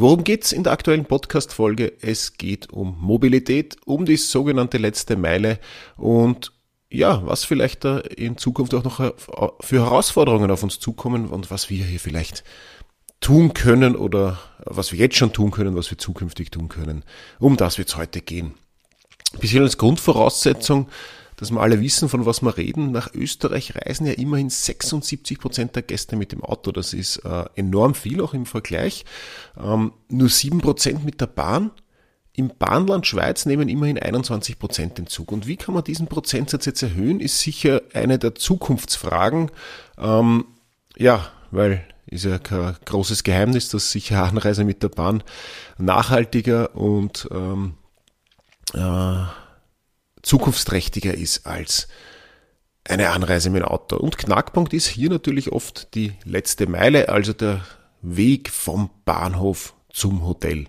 Worum geht's in der aktuellen Podcast-Folge? Es geht um Mobilität, um die sogenannte letzte Meile und ja, was vielleicht da in Zukunft auch noch für Herausforderungen auf uns zukommen und was wir hier vielleicht tun können oder was wir jetzt schon tun können, was wir zukünftig tun können. Um das wird es heute gehen. Bisschen als Grundvoraussetzung dass wir alle wissen, von was wir reden. Nach Österreich reisen ja immerhin 76 Prozent der Gäste mit dem Auto. Das ist äh, enorm viel, auch im Vergleich. Ähm, nur sieben Prozent mit der Bahn. Im Bahnland Schweiz nehmen immerhin 21 Prozent den Zug. Und wie kann man diesen Prozentsatz jetzt erhöhen, ist sicher eine der Zukunftsfragen. Ähm, ja, weil ist ja kein großes Geheimnis, dass sicher Anreise mit der Bahn nachhaltiger und ähm, äh, zukunftsträchtiger ist als eine Anreise mit dem Auto. Und Knackpunkt ist hier natürlich oft die letzte Meile, also der Weg vom Bahnhof zum Hotel.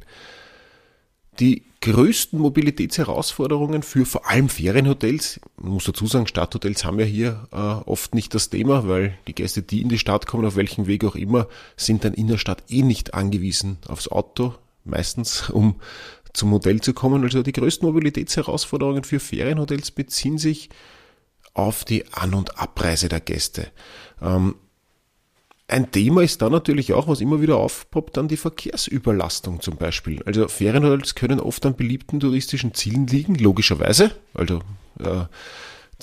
Die größten Mobilitätsherausforderungen für vor allem Ferienhotels, man muss dazu sagen, Stadthotels haben ja hier äh, oft nicht das Thema, weil die Gäste, die in die Stadt kommen, auf welchem Weg auch immer, sind dann in der Stadt eh nicht angewiesen aufs Auto, meistens um zum Hotel zu kommen. Also die größten Mobilitätsherausforderungen für Ferienhotels beziehen sich auf die An- und Abreise der Gäste. Ähm, ein Thema ist da natürlich auch, was immer wieder aufpoppt, dann die Verkehrsüberlastung zum Beispiel. Also Ferienhotels können oft an beliebten touristischen Zielen liegen, logischerweise. Also äh,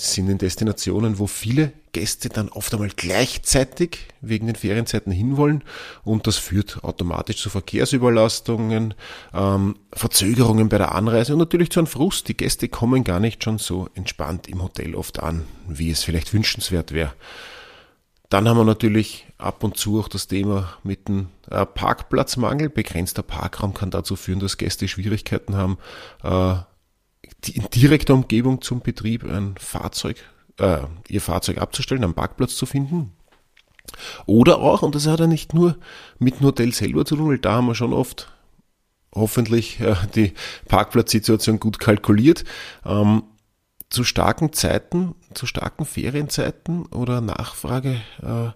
sind in Destinationen, wo viele Gäste dann oft einmal gleichzeitig wegen den Ferienzeiten hinwollen und das führt automatisch zu Verkehrsüberlastungen, ähm, Verzögerungen bei der Anreise und natürlich zu einem Frust. Die Gäste kommen gar nicht schon so entspannt im Hotel oft an, wie es vielleicht wünschenswert wäre. Dann haben wir natürlich ab und zu auch das Thema mit dem äh, Parkplatzmangel. Begrenzter Parkraum kann dazu führen, dass Gäste Schwierigkeiten haben, äh, die in direkter Umgebung zum Betrieb ein Fahrzeug, äh, ihr Fahrzeug abzustellen, einen Parkplatz zu finden. Oder auch, und das hat ja nicht nur mit dem Hotel selber zu tun, weil da haben wir schon oft hoffentlich äh, die Parkplatzsituation gut kalkuliert, ähm, zu starken Zeiten, zu starken Ferienzeiten oder Nachfrage äh,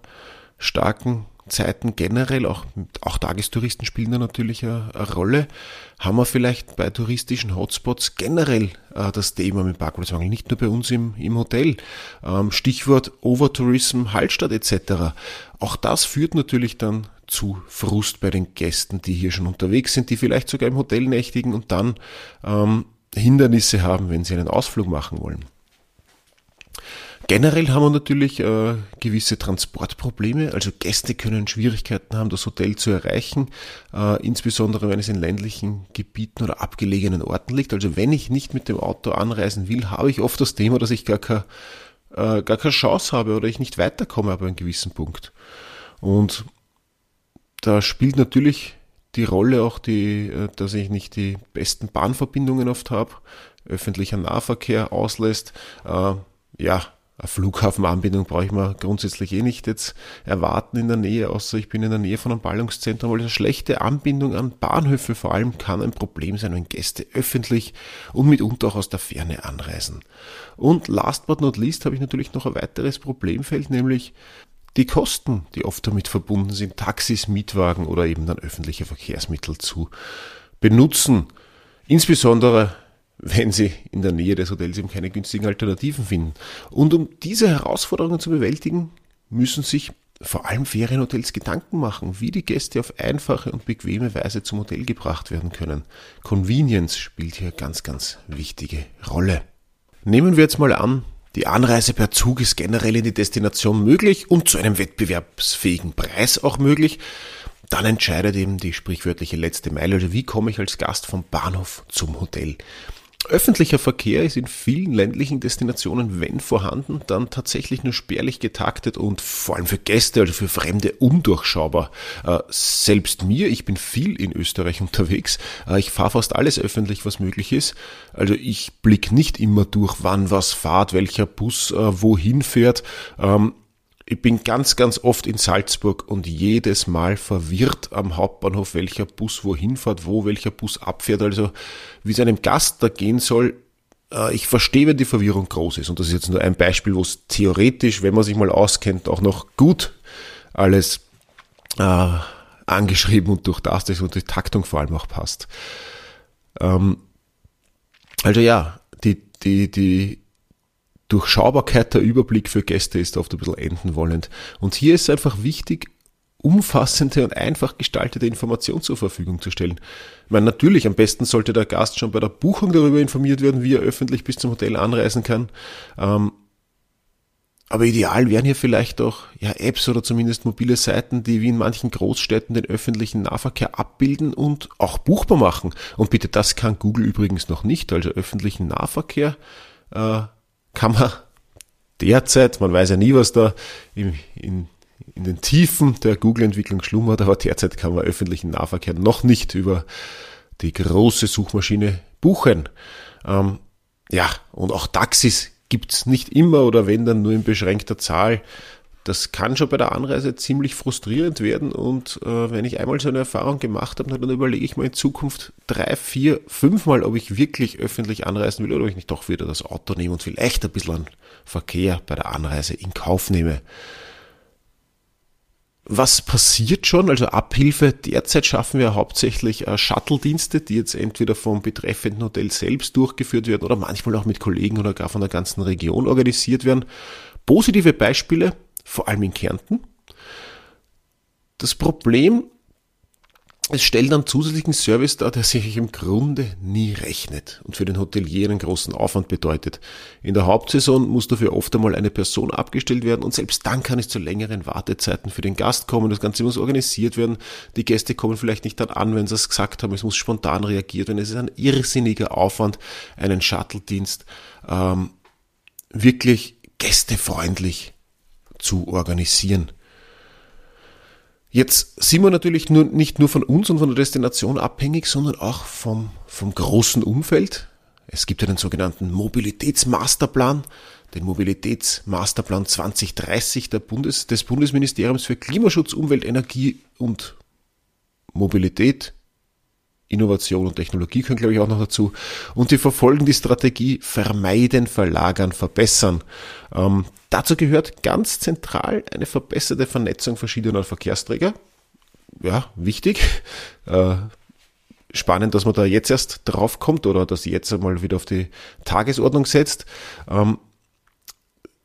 starken Zeiten generell, auch, auch Tagestouristen spielen da natürlich eine, eine, Rolle, haben wir vielleicht bei touristischen Hotspots generell äh, das Thema mit Parkplatzmangel, nicht nur bei uns im, im Hotel. Ähm, Stichwort Overtourism, Hallstatt etc. Auch das führt natürlich dann zu Frust bei den Gästen, die hier schon unterwegs sind, die vielleicht sogar im Hotel nächtigen und dann ähm, Hindernisse haben, wenn sie einen Ausflug machen wollen. Generell haben wir natürlich äh, gewisse Transportprobleme, also Gäste können Schwierigkeiten haben, das Hotel zu erreichen, äh, insbesondere wenn es in ländlichen Gebieten oder abgelegenen Orten liegt. Also wenn ich nicht mit dem Auto anreisen will, habe ich oft das Thema, dass ich gar, keine, äh, gar keine Chance habe oder ich nicht weiterkomme ab einem gewissen Punkt. Und da spielt natürlich die Rolle auch die, äh, dass ich nicht die besten Bahnverbindungen oft habe, öffentlicher Nahverkehr auslässt. Äh, ja, eine Flughafenanbindung brauche ich mir grundsätzlich eh nicht jetzt erwarten in der Nähe, außer ich bin in der Nähe von einem Ballungszentrum, weil eine schlechte Anbindung an Bahnhöfe vor allem kann ein Problem sein, wenn Gäste öffentlich und mitunter auch aus der Ferne anreisen. Und last but not least habe ich natürlich noch ein weiteres Problemfeld, nämlich die Kosten, die oft damit verbunden sind, Taxis, Mietwagen oder eben dann öffentliche Verkehrsmittel zu benutzen. Insbesondere wenn sie in der Nähe des Hotels eben keine günstigen Alternativen finden. Und um diese Herausforderungen zu bewältigen, müssen sich vor allem Ferienhotels Gedanken machen, wie die Gäste auf einfache und bequeme Weise zum Hotel gebracht werden können. Convenience spielt hier ganz, ganz wichtige Rolle. Nehmen wir jetzt mal an, die Anreise per Zug ist generell in die Destination möglich und zu einem wettbewerbsfähigen Preis auch möglich. Dann entscheidet eben die sprichwörtliche letzte Meile, also wie komme ich als Gast vom Bahnhof zum Hotel. Öffentlicher Verkehr ist in vielen ländlichen Destinationen, wenn vorhanden, dann tatsächlich nur spärlich getaktet und vor allem für Gäste, also für Fremde, undurchschaubar. Äh, selbst mir, ich bin viel in Österreich unterwegs, äh, ich fahre fast alles öffentlich, was möglich ist. Also ich blick nicht immer durch, wann was fahrt, welcher Bus äh, wohin fährt. Ähm, ich bin ganz, ganz oft in Salzburg und jedes Mal verwirrt am Hauptbahnhof, welcher Bus wohin fährt, wo welcher Bus abfährt. Also wie es einem Gast da gehen soll, äh, ich verstehe, wenn die Verwirrung groß ist. Und das ist jetzt nur ein Beispiel, wo es theoretisch, wenn man sich mal auskennt, auch noch gut alles äh, angeschrieben und durchdacht ist und die Taktung vor allem auch passt. Ähm, also ja, die, die, die Durchschaubarkeit, der Überblick für Gäste ist oft ein bisschen enden wollend. Und hier ist einfach wichtig, umfassende und einfach gestaltete Informationen zur Verfügung zu stellen. Ich meine, natürlich, am besten sollte der Gast schon bei der Buchung darüber informiert werden, wie er öffentlich bis zum Hotel anreisen kann. Ähm, aber ideal wären hier vielleicht auch ja, Apps oder zumindest mobile Seiten, die wie in manchen Großstädten den öffentlichen Nahverkehr abbilden und auch buchbar machen. Und bitte, das kann Google übrigens noch nicht. Also öffentlichen Nahverkehr äh, kann man derzeit, man weiß ja nie, was da in, in, in den Tiefen der Google-Entwicklung schlummert, aber derzeit kann man öffentlichen Nahverkehr noch nicht über die große Suchmaschine buchen. Ähm, ja, und auch Taxis gibt's nicht immer oder wenn dann nur in beschränkter Zahl das kann schon bei der Anreise ziemlich frustrierend werden und äh, wenn ich einmal so eine Erfahrung gemacht habe, dann überlege ich mir in Zukunft drei, vier, fünfmal, ob ich wirklich öffentlich anreisen will oder ob ich nicht doch wieder das Auto nehme und vielleicht ein bisschen an Verkehr bei der Anreise in Kauf nehme. Was passiert schon? Also Abhilfe. Derzeit schaffen wir hauptsächlich äh, Shuttle-Dienste, die jetzt entweder vom betreffenden Hotel selbst durchgeführt werden oder manchmal auch mit Kollegen oder gar von der ganzen Region organisiert werden. Positive Beispiele vor allem in Kärnten. Das Problem, es stellt einen zusätzlichen Service dar, der sich im Grunde nie rechnet und für den Hotelier einen großen Aufwand bedeutet. In der Hauptsaison muss dafür oft einmal eine Person abgestellt werden und selbst dann kann es zu längeren Wartezeiten für den Gast kommen. Das Ganze muss organisiert werden. Die Gäste kommen vielleicht nicht dann an, wenn sie es gesagt haben. Es muss spontan reagiert werden. Es ist ein irrsinniger Aufwand, einen Shuttle-Dienst ähm, wirklich gästefreundlich zu organisieren. Jetzt sind wir natürlich nur, nicht nur von uns und von der Destination abhängig, sondern auch vom, vom großen Umfeld. Es gibt ja den sogenannten Mobilitätsmasterplan, den Mobilitätsmasterplan 2030 der Bundes, des Bundesministeriums für Klimaschutz, Umwelt, Energie und Mobilität Innovation und Technologie können, glaube ich, auch noch dazu. Und die verfolgen die Strategie vermeiden, verlagern, verbessern. Ähm, dazu gehört ganz zentral eine verbesserte Vernetzung verschiedener Verkehrsträger. Ja, wichtig. Äh, spannend, dass man da jetzt erst drauf kommt oder dass sie jetzt einmal wieder auf die Tagesordnung setzt. Ähm,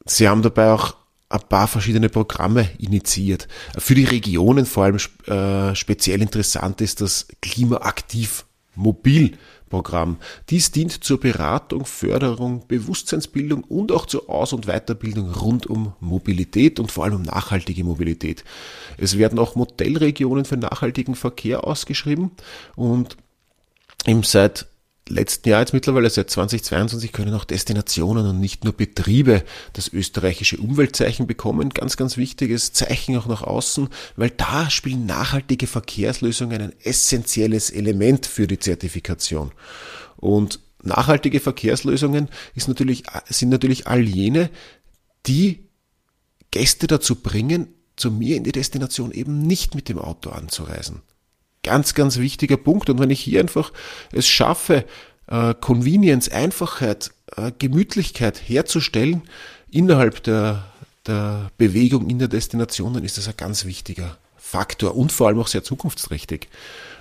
sie haben dabei auch ein paar verschiedene Programme initiiert. Für die Regionen vor allem äh, speziell interessant ist das Klimaaktiv Mobil Programm. Dies dient zur Beratung, Förderung, Bewusstseinsbildung und auch zur Aus- und Weiterbildung rund um Mobilität und vor allem um nachhaltige Mobilität. Es werden auch Modellregionen für nachhaltigen Verkehr ausgeschrieben und im seit letzten Jahr jetzt mittlerweile, seit 2022, können auch Destinationen und nicht nur Betriebe das österreichische Umweltzeichen bekommen. Ganz, ganz wichtiges Zeichen auch nach außen, weil da spielen nachhaltige Verkehrslösungen ein essentielles Element für die Zertifikation. Und nachhaltige Verkehrslösungen natürlich, sind natürlich all jene, die Gäste dazu bringen, zu mir in die Destination eben nicht mit dem Auto anzureisen. Ganz, ganz wichtiger Punkt. Und wenn ich hier einfach es schaffe, äh, Convenience, Einfachheit, äh, Gemütlichkeit herzustellen innerhalb der, der Bewegung in der Destination, dann ist das ein ganz wichtiger Faktor und vor allem auch sehr zukunftsträchtig.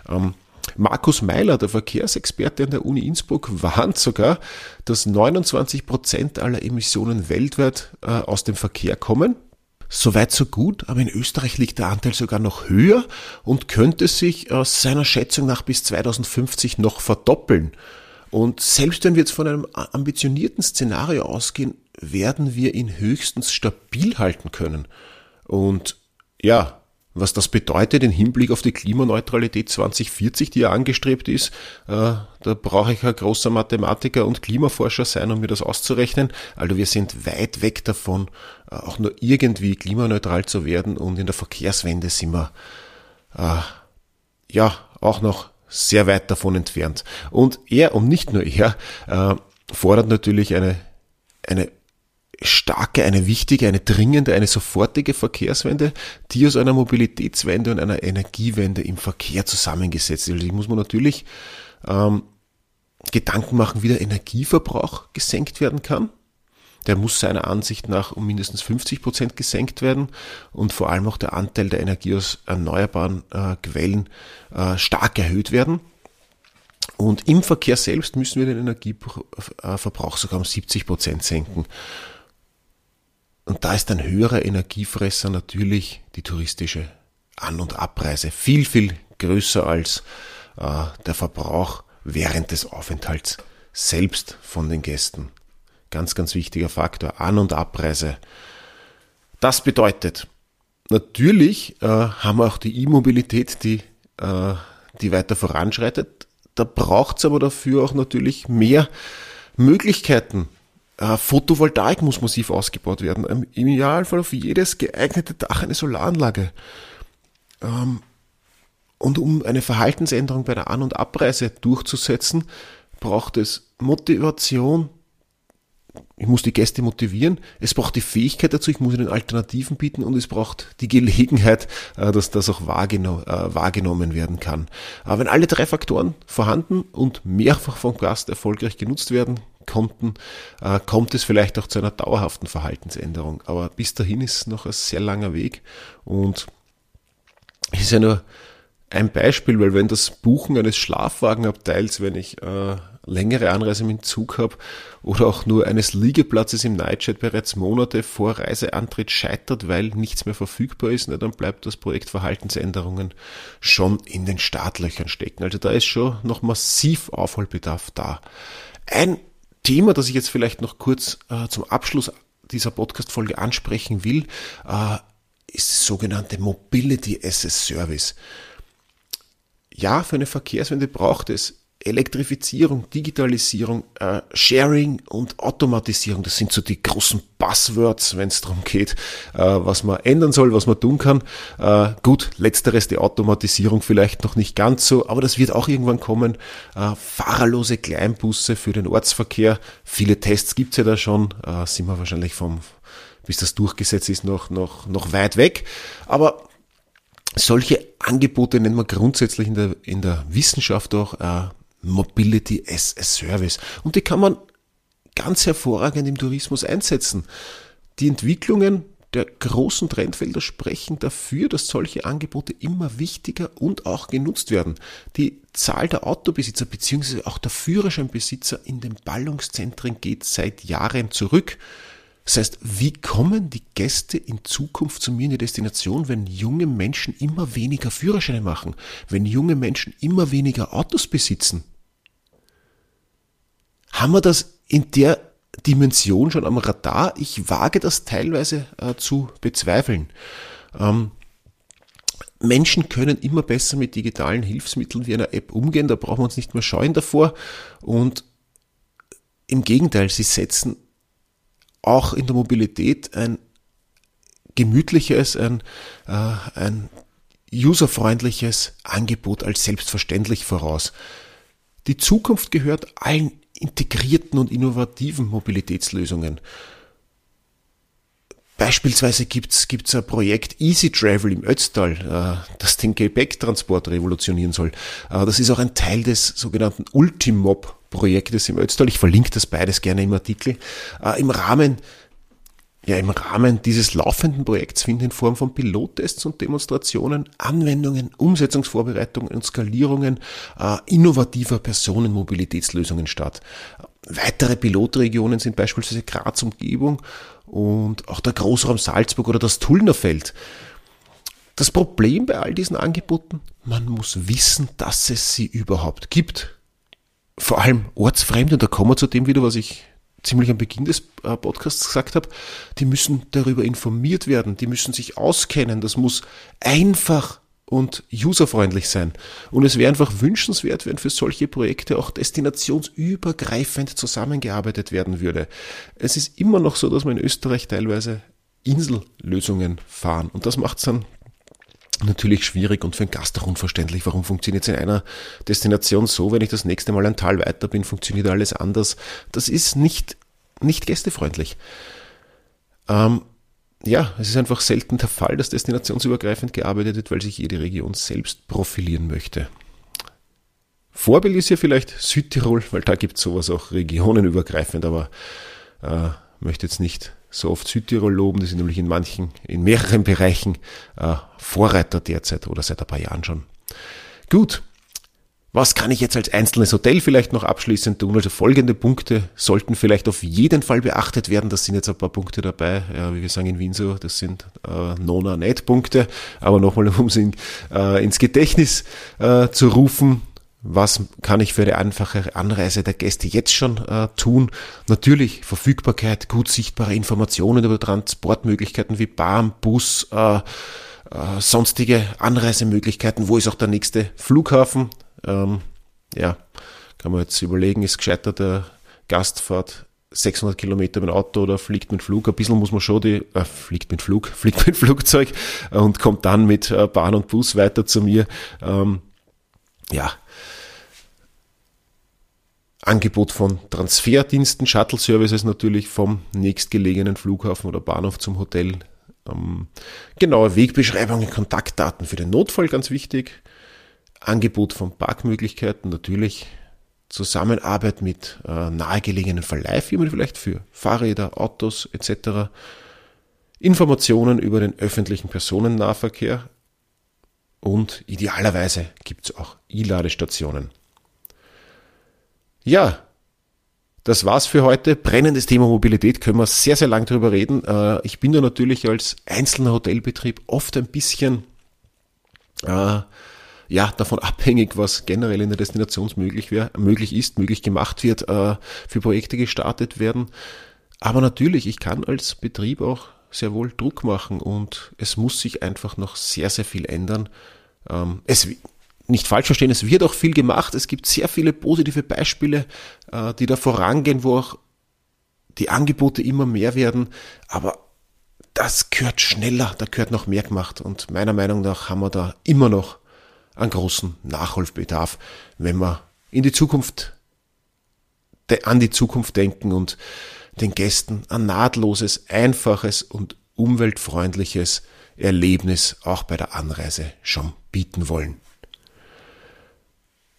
Ähm, Markus Meiler, der Verkehrsexperte an der Uni Innsbruck, warnt sogar, dass 29 Prozent aller Emissionen weltweit äh, aus dem Verkehr kommen. Soweit so gut, aber in Österreich liegt der Anteil sogar noch höher und könnte sich aus seiner Schätzung nach bis 2050 noch verdoppeln. Und selbst wenn wir jetzt von einem ambitionierten Szenario ausgehen, werden wir ihn höchstens stabil halten können. Und ja, Was das bedeutet im Hinblick auf die Klimaneutralität 2040, die ja angestrebt ist, äh, da brauche ich ein großer Mathematiker und Klimaforscher sein, um mir das auszurechnen. Also wir sind weit weg davon, äh, auch nur irgendwie klimaneutral zu werden und in der Verkehrswende sind wir äh, ja auch noch sehr weit davon entfernt. Und er und nicht nur er äh, fordert natürlich eine, eine starke, eine wichtige, eine dringende, eine sofortige Verkehrswende, die aus einer Mobilitätswende und einer Energiewende im Verkehr zusammengesetzt ist. Also die muss man natürlich ähm, Gedanken machen, wie der Energieverbrauch gesenkt werden kann. Der muss seiner Ansicht nach um mindestens 50 Prozent gesenkt werden und vor allem auch der Anteil der Energie aus erneuerbaren äh, Quellen äh, stark erhöht werden. Und im Verkehr selbst müssen wir den Energieverbrauch sogar um 70 Prozent senken. Und da ist ein höherer Energiefresser natürlich die touristische An- und Abreise. Viel, viel größer als äh, der Verbrauch während des Aufenthalts selbst von den Gästen. Ganz, ganz wichtiger Faktor. An- und Abreise. Das bedeutet, natürlich äh, haben wir auch die E-Mobilität, die, äh, die weiter voranschreitet. Da braucht es aber dafür auch natürlich mehr Möglichkeiten, Photovoltaik muss massiv ausgebaut werden. Im Idealfall auf jedes geeignete Dach eine Solaranlage. Ähm, und um eine Verhaltensänderung bei der An- und Abreise durchzusetzen, braucht es Motivation. Ich muss die Gäste motivieren. Es braucht die Fähigkeit dazu. Ich muss ihnen Alternativen bieten und es braucht die Gelegenheit, äh, dass das auch äh, wahrgenommen werden kann. Aber wenn alle drei Faktoren vorhanden und mehrfach vom Gast erfolgreich genutzt werden, konnten, äh, kommt es vielleicht auch zu einer dauerhaften Verhaltensänderung. Aber bis dahin ist noch ein sehr langer Weg und es ist ja nur ein Beispiel, weil wenn das Buchen eines Schlafwagenabteils, wenn ich äh, längere Anreise dem Zug habe oder auch nur eines Liegeplatzes im Nightjet bereits Monate vor Reiseantritt scheitert, weil nichts mehr verfügbar ist, ne, dann bleibt das Projekt Verhaltensänderungen schon in den Startlöchern stecken. Also da ist schon noch massiv Aufholbedarf da. Ein Thema, das ich jetzt vielleicht noch kurz äh, zum Abschluss dieser Podcast-Folge ansprechen will, äh, ist das sogenannte Mobility as a Service. Ja, für eine Verkehrswende braucht es Elektrifizierung, Digitalisierung, äh, Sharing und Automatisierung, das sind so die großen Buzzwords, wenn es darum geht, äh, was man ändern soll, was man tun kann. Äh, gut, letzteres, die Automatisierung vielleicht noch nicht ganz so, aber das wird auch irgendwann kommen. Äh, fahrerlose Kleinbusse für den Ortsverkehr, viele Tests gibt's ja da schon, äh, sind wir wahrscheinlich vom, bis das durchgesetzt ist, noch, noch, noch weit weg. Aber solche Angebote nennen wir grundsätzlich in der, in der Wissenschaft auch äh, Mobility as a Service. Und die kann man ganz hervorragend im Tourismus einsetzen. Die Entwicklungen der großen Trendfelder sprechen dafür, dass solche Angebote immer wichtiger und auch genutzt werden. Die Zahl der Autobesitzer bzw. auch der Führerscheinbesitzer in den Ballungszentren geht seit Jahren zurück. Das heißt, wie kommen die Gäste in Zukunft zu mir in die Destination, wenn junge Menschen immer weniger Führerscheine machen, wenn junge Menschen immer weniger Autos besitzen? Haben wir das in der Dimension schon am Radar? Ich wage das teilweise äh, zu bezweifeln. Ähm, Menschen können immer besser mit digitalen Hilfsmitteln wie einer App umgehen, da brauchen wir uns nicht mehr scheuen davor. Und im Gegenteil, sie setzen auch in der Mobilität ein gemütliches, ein, äh, ein userfreundliches Angebot als selbstverständlich voraus. Die Zukunft gehört allen integrierten und innovativen Mobilitätslösungen. Beispielsweise gibt's gibt's ein Projekt Easy Travel im Ötztal, äh, das den Gepäcktransport revolutionieren soll. Äh, das ist auch ein Teil des sogenannten Ultimob Projektes im Ötztal. Ich verlinke das beides gerne im Artikel. Äh, Im Rahmen ja, im Rahmen dieses laufenden Projekts finden in Form von Pilottests und Demonstrationen, Anwendungen, Umsetzungsvorbereitungen und Skalierungen äh, innovativer Personenmobilitätslösungen statt. Weitere Pilotregionen sind beispielsweise Graz Umgebung und auch der Großraum Salzburg oder das Tullnerfeld. Das Problem bei all diesen Angeboten, man muss wissen, dass es sie überhaupt gibt. Vor allem ortsfremd, und da kommen wir zu dem wieder, was ich ziemlich am Beginn des äh, Podcasts gesagt habe, die müssen darüber informiert werden, die müssen sich auskennen, das muss einfach und userfreundlich sein. Und es wäre einfach wünschenswert, wenn für solche Projekte auch destinationsübergreifend zusammengearbeitet werden würde. Es ist immer noch so, dass wir in Österreich teilweise Insellösungen fahren. Und das macht es dann natürlich schwierig und für einen Gast auch unverständlich. Warum funktioniert es in einer Destination so, wenn ich das nächste Mal ein Tal weiter bin, funktioniert alles anders. Das ist nicht, nicht gästefreundlich. Ähm, ja, es ist einfach selten der Fall, dass destinationsübergreifend gearbeitet wird, weil sich jede Region selbst profilieren möchte. Vorbild ist ja vielleicht Südtirol, weil da gibt es sowas auch regionenübergreifend, aber äh, möchte jetzt nicht so oft Südtirol loben, die sind nämlich in manchen, in mehreren Bereichen äh, Vorreiter derzeit oder seit ein paar Jahren schon. Gut, was kann ich jetzt als einzelnes Hotel vielleicht noch abschließend tun? Also folgende Punkte sollten vielleicht auf jeden Fall beachtet werden. Das sind jetzt ein paar Punkte dabei, ja, wie wir sagen in Wien so, das sind äh, Nona-Net-Punkte. Aber nochmal, um es in, äh, ins Gedächtnis äh, zu rufen, was kann ich für eine einfache Anreise der Gäste jetzt schon äh, tun? Natürlich Verfügbarkeit, gut sichtbare Informationen über Transportmöglichkeiten wie Bahn, Bus, äh, äh, sonstige Anreisemöglichkeiten. Wo ist auch der nächste Flughafen? Ähm, ja, kann man jetzt überlegen, ist gescheiter der Gastfahrt 600 Kilometer mit Auto oder fliegt mit Flug. Ein bisschen muss man schon die, äh, fliegt mit Flug, fliegt mit Flugzeug und kommt dann mit äh, Bahn und Bus weiter zu mir. Ähm, ja. Angebot von Transferdiensten, Shuttle-Services natürlich vom nächstgelegenen Flughafen oder Bahnhof zum Hotel. Ähm, genaue Wegbeschreibungen, Kontaktdaten für den Notfall, ganz wichtig. Angebot von Parkmöglichkeiten natürlich, Zusammenarbeit mit äh, nahegelegenen Verleihfirmen vielleicht für Fahrräder, Autos etc. Informationen über den öffentlichen Personennahverkehr und idealerweise gibt es auch E-Ladestationen. Ja, das war's für heute. Brennendes Thema Mobilität können wir sehr, sehr lang drüber reden. Äh, ich bin da natürlich als einzelner Hotelbetrieb oft ein bisschen äh, ja, davon abhängig, was generell in der Destination möglich, wär, möglich ist, möglich gemacht wird, äh, für Projekte gestartet werden. Aber natürlich, ich kann als Betrieb auch sehr wohl Druck machen und es muss sich einfach noch sehr, sehr viel ändern. Ähm, es nicht falsch verstehen, es wird auch viel gemacht. Es gibt sehr viele positive Beispiele, äh, die da vorangehen, wo auch die Angebote immer mehr werden. Aber das gehört schneller, da gehört noch mehr gemacht. Und meiner Meinung nach haben wir da immer noch einen großen Nachholbedarf, wenn wir in die Zukunft, an die Zukunft denken und den Gästen ein nahtloses, einfaches und umweltfreundliches Erlebnis auch bei der Anreise schon bieten wollen.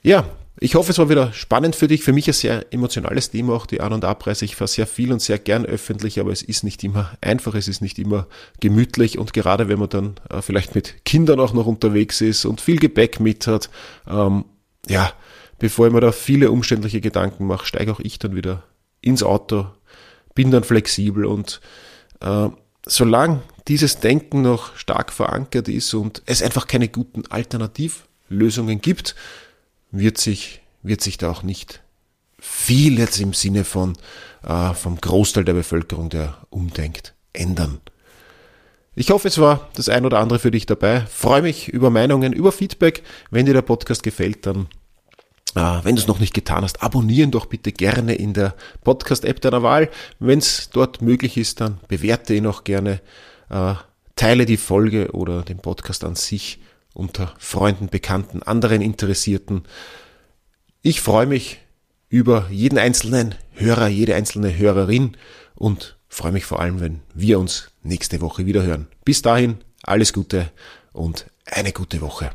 Ja, ich hoffe, es war wieder spannend für dich. Für mich ein sehr emotionales Thema, auch die An- und Abreise. Ich fahre sehr viel und sehr gern öffentlich, aber es ist nicht immer einfach, es ist nicht immer gemütlich und gerade wenn man dann äh, vielleicht mit Kindern auch noch unterwegs ist und viel Gepäck mit hat, ähm, ja, bevor ich mir da viele umständliche Gedanken mache, steige auch ich dann wieder ins Auto, bin dann flexibel und äh, solange dieses Denken noch stark verankert ist und es einfach keine guten Alternativlösungen gibt, wird sich, wird sich da auch nicht viel jetzt im Sinne von äh, vom Großteil der Bevölkerung, der umdenkt, ändern. Ich hoffe, es war das ein oder andere für dich dabei. Freue mich über Meinungen, über Feedback. Wenn dir der Podcast gefällt, dann, wenn du es noch nicht getan hast, abonnieren doch bitte gerne in der Podcast-App deiner Wahl. Wenn es dort möglich ist, dann bewerte ihn auch gerne, äh, teile die Folge oder den Podcast an sich unter Freunden, Bekannten, anderen Interessierten. Ich freue mich über jeden einzelnen Hörer, jede einzelne Hörerin und freue mich vor allem, wenn wir uns nächste Woche wieder hören. Bis dahin, alles Gute und eine gute Woche.